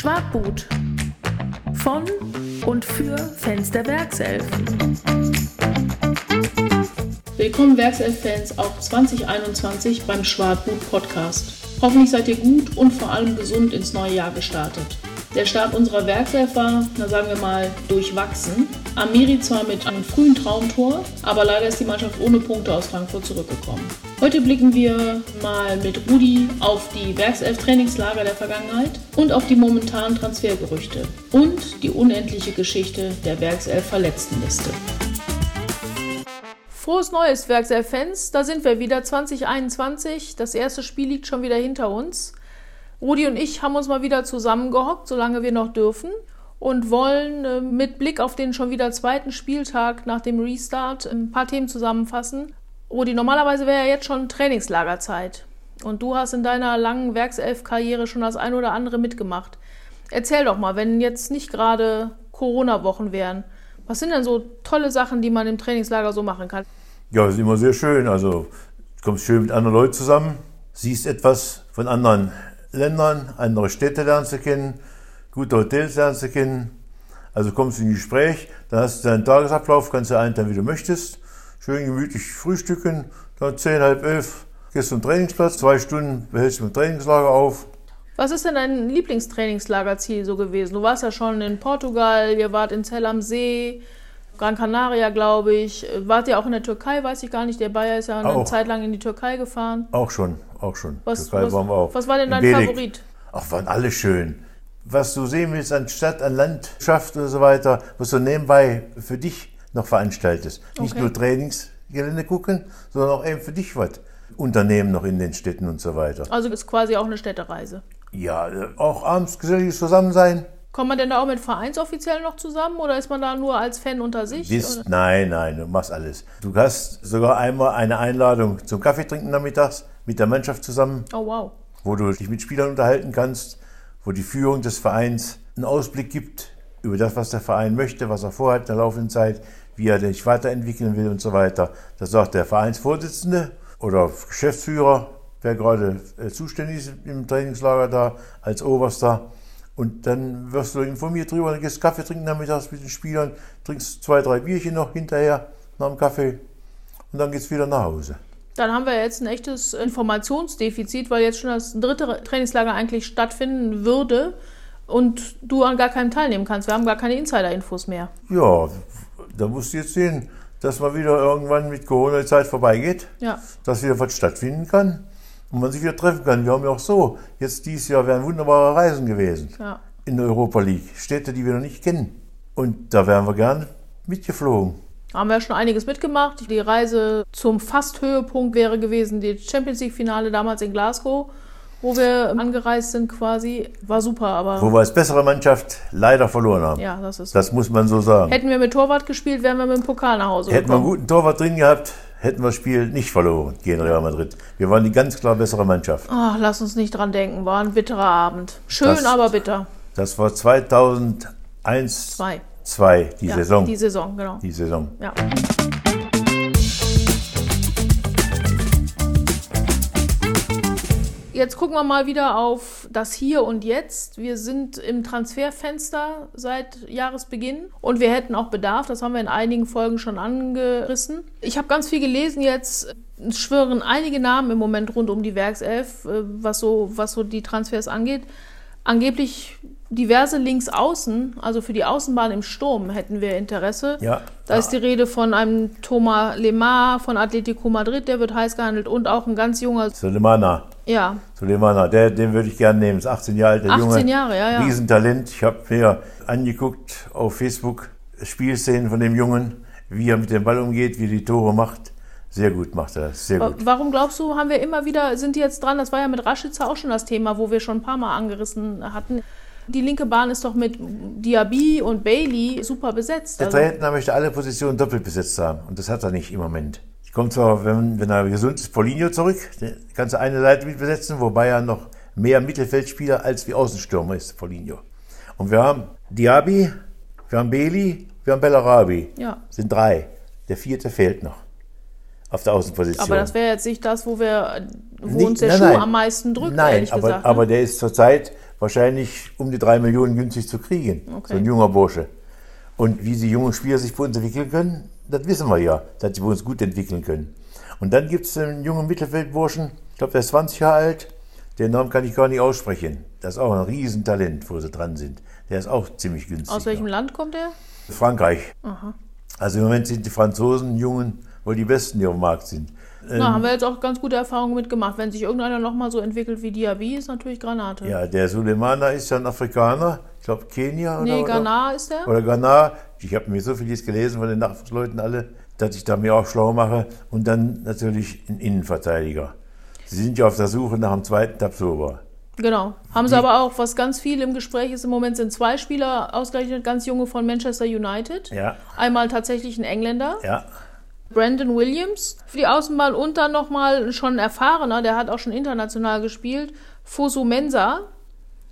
Schwartboot. Von und für Fans der Werkselfen. Willkommen Werkself-Fans auch 2021 beim Schwartboot Podcast. Hoffentlich seid ihr gut und vor allem gesund ins neue Jahr gestartet. Der Start unserer Werkself war, na sagen wir mal, durchwachsen. Amiri zwar mit einem frühen Traumtor, aber leider ist die Mannschaft ohne Punkte aus Frankfurt zurückgekommen. Heute blicken wir mal mit Rudi auf die Werkself-Trainingslager der Vergangenheit und auf die momentanen Transfergerüchte und die unendliche Geschichte der Werkself-Verletztenliste. Frohes Neues, Werkself-Fans. Da sind wir wieder 2021. Das erste Spiel liegt schon wieder hinter uns. Rudi und ich haben uns mal wieder zusammengehockt, solange wir noch dürfen, und wollen äh, mit Blick auf den schon wieder zweiten Spieltag nach dem Restart ein paar Themen zusammenfassen. Rudi, normalerweise wäre ja jetzt schon Trainingslagerzeit. Und du hast in deiner langen Werkself-Karriere schon das ein oder andere mitgemacht. Erzähl doch mal, wenn jetzt nicht gerade Corona-Wochen wären, was sind denn so tolle Sachen, die man im Trainingslager so machen kann? Ja, das ist immer sehr schön. Also, du kommst schön mit anderen Leuten zusammen, siehst etwas von anderen Ländern, andere Städte lernst du kennen, gute Hotels lernst du kennen. Also kommst du in Gespräch, dann hast du deinen Tagesablauf, kannst du einteilen, wie du möchtest. Schön gemütlich frühstücken, dann zehn, halb elf gehst zum Trainingsplatz, zwei Stunden behältst du im Trainingslager auf. Was ist denn dein Lieblingstrainingslagerziel so gewesen? Du warst ja schon in Portugal, ihr wart in Zell am See, Gran Canaria, glaube ich. Wart ihr auch in der Türkei, weiß ich gar nicht. Der Bayer ist ja eine Auch. Zeit lang in die Türkei gefahren. Auch schon, auch schon. Was, Türkei was, waren wir auch. was war denn In dein Belek. Favorit? Ach, waren alle schön. Was du sehen willst an Stadt, an Landschaft und so weiter, was du nebenbei für dich noch veranstaltest. Nicht Okay. nur Trainingsgelände gucken, sondern auch eben für dich was unternehmen noch in den Städten und so weiter. Also ist quasi auch eine Städtereise. Ja, auch abends geselliges Zusammensein. Kommt man denn da auch mit Vereinsoffiziellen noch zusammen oder ist man da nur als Fan unter sich? Bist, nein, nein, du machst alles. Du hast sogar einmal eine Einladung zum Kaffee trinken nachmittags mit der Mannschaft zusammen. Oh wow. wo du dich mit Spielern unterhalten kannst, wo die Führung des Vereins einen Ausblick gibt über das, was der Verein möchte, was er vorhat in der laufenden Zeit, wie er sich weiterentwickeln will und so weiter. Das sagt der Vereinsvorsitzende oder Geschäftsführer, wer gerade äh, zuständig ist im Trainingslager da als Oberster. Und dann wirst du informiert drüber, dann gehst Kaffee trinken nachmittags mit den Spielern, trinkst zwei, drei Bierchen noch hinterher nach dem Kaffee und dann geht's wieder nach Hause. Dann haben wir jetzt ein echtes Informationsdefizit, weil jetzt schon das dritte Trainingslager eigentlich stattfinden würde und du an gar keinem teilnehmen kannst. Wir haben gar keine Insider-Infos mehr. Ja, da musst du jetzt sehen, dass mal wieder irgendwann mit Corona die Zeit vorbeigeht, Ja. dass wieder was stattfinden kann und man sich wieder treffen kann. Wir haben ja auch so, jetzt dieses Jahr wären wunderbare Reisen gewesen Ja. in der Europa League. Städte, die wir noch nicht kennen. Und da wären wir gern mitgeflogen. Haben wir schon einiges mitgemacht. Die Reise zum Fast-Höhepunkt wäre gewesen, die Champions League-Finale damals in Glasgow, wo wir angereist sind quasi. War super, aber Wo wir als bessere Mannschaft leider verloren haben. ja, das ist. Das muss man so sagen. Hätten wir mit Torwart gespielt, wären wir mit dem Pokal nach Hause Hätten wir einen gekommen. guten Torwart drin gehabt, hätten wir das Spiel nicht verloren gegen Real Madrid. Wir waren die ganz klar bessere Mannschaft. Ach, lass uns nicht dran denken. War ein bitterer Abend. Schön, Das- aber bitter. Das war 2001, Zwei. 2, die ja, Saison. Die Saison, genau. die Saison. Ja. Jetzt gucken wir mal wieder auf das Hier und Jetzt. Wir sind im Transferfenster seit Jahresbeginn und wir hätten auch Bedarf. Das haben wir in einigen Folgen schon angerissen. Ich habe ganz viel gelesen jetzt. Es schwirren einige Namen im Moment rund um die Werkself, äh, was so, was so die Transfers angeht. Angeblich diverse Linksaußen, also für die Außenbahn im Sturm, hätten wir Interesse. Ja. Da ist die Rede von einem Thomas Lemar von Atletico Madrid, der wird heiß gehandelt und auch ein ganz junger, Sulemana. ja, Sulemana, der, den würde ich gerne nehmen. Ist 18 Jahre alt, der 18 Junge. Jahre, ja, ja. Riesentalent. Ich habe mir angeguckt auf Facebook Spielszenen von dem Jungen, wie er mit dem Ball umgeht, wie er die Tore macht. Sehr gut macht er das, sehr gut. Warum glaubst du, haben wir immer wieder, sind die jetzt dran, das war ja mit Raschitzer auch schon das Thema, wo wir schon ein paar Mal angerissen hatten. Die linke Bahn ist doch mit Diaby und Bailey super besetzt. Der Also, Trainer möchte alle Positionen doppelt besetzt haben und das hat er nicht im Moment. Ich komme zwar, wenn, wenn er gesund ist, Paulinho zurück, kannst du eine Seite mit besetzen, wobei er noch mehr Mittelfeldspieler als wie Außenstürmer ist, Paulinho. Und wir haben Diaby, wir haben Beli, wir haben Bellarabi. Ja. Sind drei. Der vierte fehlt noch. Auf der Außenposition. aber das wäre jetzt nicht das, wo wir, wo Nicht- uns der nein, Schuh nein. am meisten drückt, Nein, ehrlich aber, gesagt. ne? aber der ist zurzeit, wahrscheinlich um die drei Millionen günstig zu kriegen. Okay. So ein junger Bursche. Und wie die jungen Spieler sich bei uns entwickeln können, das wissen wir ja, dass sie bei uns gut entwickeln können. Und dann gibt es einen jungen Mittelfeldburschen, ich glaube, der ist 20 Jahre alt, den Namen kann ich gar nicht aussprechen. Das ist auch ein Riesentalent, wo sie dran sind. Der ist auch ziemlich günstig. Aus welchem noch. Land kommt er? Frankreich. Also im Moment sind die Franzosen, Jungen, wohl die besten, die auf dem Markt sind. Na, haben wir jetzt auch ganz gute Erfahrungen mitgemacht. Wenn sich irgendeiner nochmal so entwickelt wie Diaby, ist natürlich Granate. Ja, der Suleimana ist ja ein Afrikaner, ich glaube Kenia oder nee, oder- Ghana ist der. Oder Ghana. Ich habe mir so vieles gelesen von den Nachwuchsleuten alle, dass ich da mir auch schlau mache. Und dann natürlich ein Innenverteidiger. Sie sind ja auf der Suche nach dem zweiten Tabsoba. Genau. Haben sie aber auch, was ganz viel im Gespräch ist, im Moment sind zwei Spieler ausgerechnet ganz junge von Manchester United. Ja, Einmal tatsächlich ein Engländer, ja, Brandon Williams für die Außenbahn und dann nochmal schon ein erfahrener, der hat auch schon international gespielt, Fosu Mensa.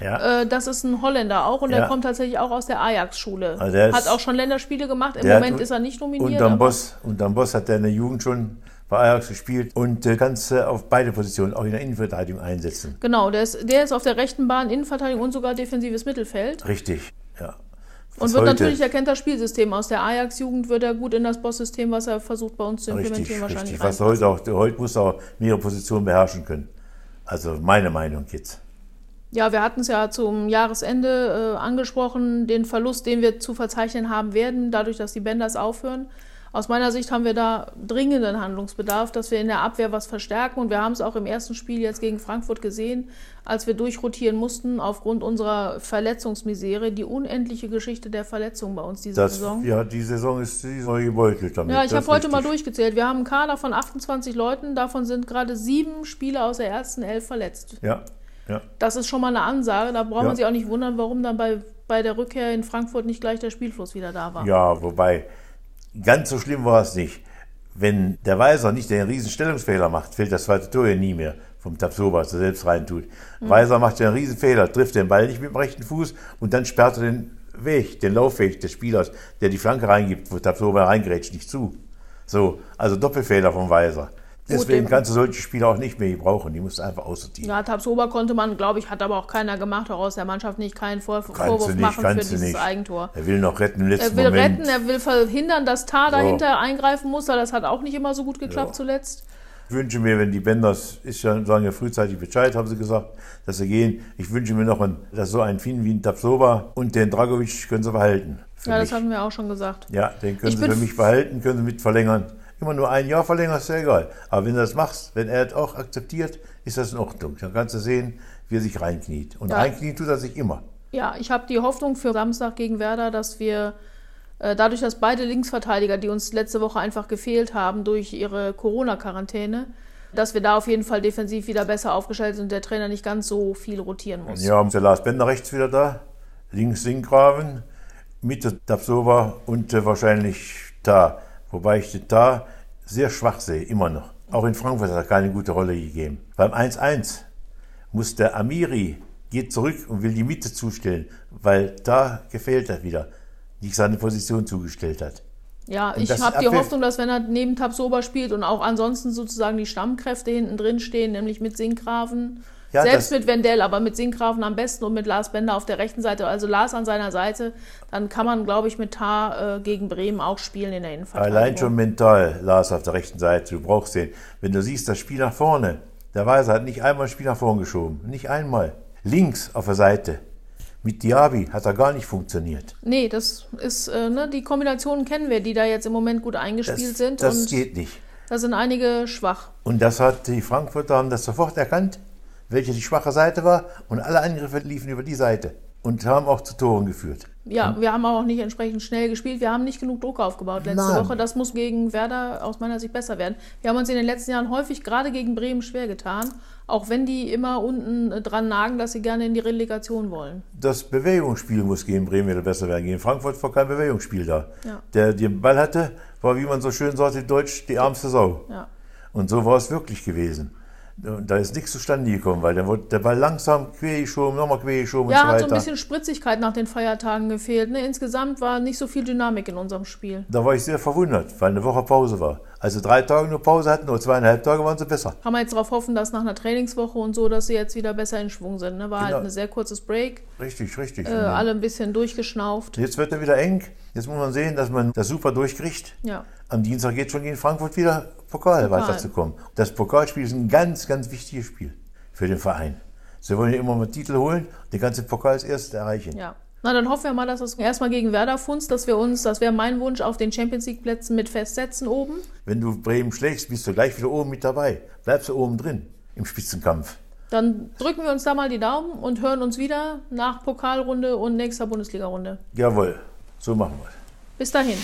ja. Äh, das ist ein Holländer auch und Ja. der kommt tatsächlich auch aus der Ajax-Schule. Also der ist- hat auch schon Länderspiele gemacht. Im Der hat- Moment ist er nicht nominiert. Unterm aber- Boss, unterm Boss hat er in der Jugend schon bei Ajax gespielt und äh, kannst äh, auf beide Positionen auch in der Innenverteidigung einsetzen. Genau, der ist, der ist auf der rechten Bahn, Innenverteidigung und sogar defensives Mittelfeld. Richtig, ja. Und wird heute- natürlich, er kennt das Spielsystem. Aus der Ajax-Jugend wird er gut in das Boss-System, was er versucht bei uns zu implementieren, Richtig, wahrscheinlich richtig. Was heute auch, heute muss er auch mehrere Positionen beherrschen können. Also meine Meinung jetzt. Ja, wir hatten es ja zum Jahresende äh, angesprochen, den Verlust, den wir zu verzeichnen haben werden, dadurch, dass die Bänders aufhören. Aus meiner Sicht haben wir da dringenden Handlungsbedarf, dass wir in der Abwehr was verstärken. Und wir haben es auch im ersten Spiel jetzt gegen Frankfurt gesehen, als wir durchrotieren mussten aufgrund unserer Verletzungsmisere. Die unendliche Geschichte der Verletzungen bei uns diese Das, Saison. ja, die Saison ist, die neu gebeutelt damit. Ja, ich habe heute mal durchgezählt. Wir haben einen Kader von 28 Leuten, davon sind gerade sieben Spieler aus der ersten Elf verletzt. Ja, ja. Das ist schon mal eine Ansage. Da braucht Ja. man sich auch nicht wundern, warum dann bei, bei der Rückkehr in Frankfurt nicht gleich der Spielfluss wieder da war. Ja, wobei, ganz so schlimm war es nicht. Wenn der Weiser nicht den riesen Stellungsfehler macht, fällt das zweite Tor ja nie mehr vom Tapsoba, was er selbst reintut. Mhm. Weiser macht ja einen riesen Fehler, trifft den Ball nicht mit dem rechten Fuß und dann sperrt er den Weg, den Laufweg des Spielers, der die Flanke reingibt, wo Tapsoba reingerätscht, nicht zu. So, also Doppelfehler vom Weiser. Deswegen kannst du solche Spieler auch nicht mehr gebrauchen, die musst du einfach aussortieren. Ja, Tabsoba konnte man, glaube ich, hat aber auch keiner gemacht, auch aus der Mannschaft nicht keinen Vor Kannst Vorwurf nicht, machen für dieses nicht. Eigentor. Er will noch retten im letzten Er will Moment. retten, er will verhindern, dass Tar So. dahinter eingreifen muss. Das hat auch nicht immer so gut geklappt Ja. zuletzt. Ich wünsche mir, wenn die Bänders, ist ja, sagen ja frühzeitig Bescheid, haben sie gesagt, dass sie gehen. Ich wünsche mir noch, dass so ein Finn wie ein Tapsoba und den Dragovic können sie behalten. Ja, mich. das hatten wir auch schon gesagt. ja, den können Ich sie für mich behalten, können sie mit verlängern. Immer nur ein Jahr verlängern, ist ja egal. Aber wenn du das machst, wenn er das auch akzeptiert, ist das in Ordnung. Dann kannst du sehen, wie er sich reinkniet. Und Ja. reinkniet tut er sich immer. Ja, ich habe die Hoffnung für Samstag gegen Werder, dass wir äh, dadurch, dass beide Linksverteidiger, die uns letzte Woche einfach gefehlt haben durch ihre Corona-Quarantäne, dass wir da auf jeden Fall defensiv wieder besser aufgestellt sind und der Trainer nicht ganz so viel rotieren muss. Ja, der Lars Bender rechts wieder da, links Sinkgraven, Mitte Tapsova und äh, wahrscheinlich Da. Wobei ich den Da sehr schwach sehe, immer noch. Auch in Frankfurt hat er keine gute Rolle gegeben. Beim 1-1 muss der Amiri, geht zurück und will die Mitte zustellen, weil da gefehlt er wieder, nicht seine Position zugestellt hat. Ja, Und ich habe die Hoffnung, dass wenn er neben Tabsoba spielt und auch ansonsten sozusagen die Stammkräfte hinten drin stehen, nämlich mit Sinkgraven, Ja, selbst das- mit Wendell, aber mit Sinkgraven am besten und mit Lars Bender auf der rechten Seite, also Lars an seiner Seite, dann kann man, glaube ich, mit Tar äh, gegen Bremen auch spielen in der Innenverteidigung. Allein schon mental, Lars auf der rechten Seite, du brauchst den. Wenn du siehst, das Spiel nach vorne, der Weiser hat nicht einmal das Spiel nach vorne geschoben, nicht einmal. Links auf der Seite, mit Diaby hat er gar nicht funktioniert. Nee, das ist, äh, ne, die Kombinationen kennen wir, die da jetzt im Moment gut Das, eingespielt sind. das und geht nicht. da sind einige schwach. Und das hat die Frankfurter haben das sofort erkannt, welche die schwache Seite war und alle Angriffe liefen über die Seite und haben auch zu Toren geführt. Ja, wir haben auch nicht entsprechend schnell gespielt. Wir haben nicht genug Druck aufgebaut letzte Nein. Woche. Das muss gegen Werder aus meiner Sicht besser werden. Wir haben uns in den letzten Jahren häufig gerade gegen Bremen schwer getan, auch wenn die immer unten äh, dran nagen, dass sie gerne in die Relegation wollen. Das Bewegungsspiel muss gegen Bremen wieder besser werden. Gegen Frankfurt war kein Bewegungsspiel da. Ja. Der den Ball hatte, war, wie man so schön sagt in Deutsch, die ärmste Sau. Ja. Und so war es wirklich gewesen. Da ist nichts zustande gekommen, weil dann wurde der Ball langsam quer geschoben, nochmal quer geschoben Ja, und so hat weiter. so ein bisschen Spritzigkeit nach den Feiertagen gefehlt. Ne? Insgesamt war nicht so viel Dynamik in unserem Spiel. da war ich sehr verwundert, weil eine Woche Pause war. Also drei Tage nur Pause hatten oder zweieinhalb Tage waren sie besser. Kann man jetzt darauf hoffen, dass nach einer Trainingswoche und so, dass sie jetzt wieder besser in Schwung sind. Ne? War halt Genau. ein sehr kurzes Break, Richtig, richtig. äh, alle ein bisschen durchgeschnauft. Jetzt wird er wieder eng. Jetzt muss man sehen, dass man das super durchkriegt. Ja. Am Dienstag geht schon gegen Frankfurt wieder Pokal, Pokal. weiterzukommen. Das Pokalspiel ist ein ganz, ganz wichtiges Spiel für den Verein. Sie wollen ja immer mal Titel holen, den ganzen Pokal als erstes erreichen. Ja. Na, dann hoffen wir mal, dass das erstmal gegen Werder funzt, dass wir uns, das wäre mein Wunsch, auf den Champions League Plätzen mit festsetzen oben. Wenn du Bremen schlägst, bist du gleich wieder oben mit dabei. Bleibst du oben drin im Spitzenkampf. Dann drücken wir uns da mal die Daumen und hören uns wieder nach Pokalrunde und nächster Bundesliga-Runde. Jawohl, so machen wir es. Bis dahin.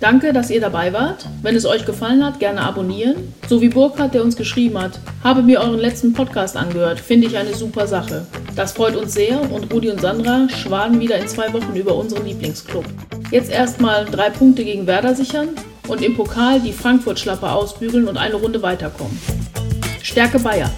Danke, dass ihr dabei wart. Wenn es euch gefallen hat, gerne abonnieren. So wie Burkhard, der uns geschrieben hat, habe mir euren letzten Podcast angehört. Finde ich eine super Sache. Das freut uns sehr und Rudi und Sandra schwaden wieder in zwei Wochen über unseren Lieblingsclub. Jetzt erstmal drei Punkte gegen Werder sichern und im Pokal die Frankfurt-Schlappe ausbügeln und eine Runde weiterkommen. Stärke Bayern!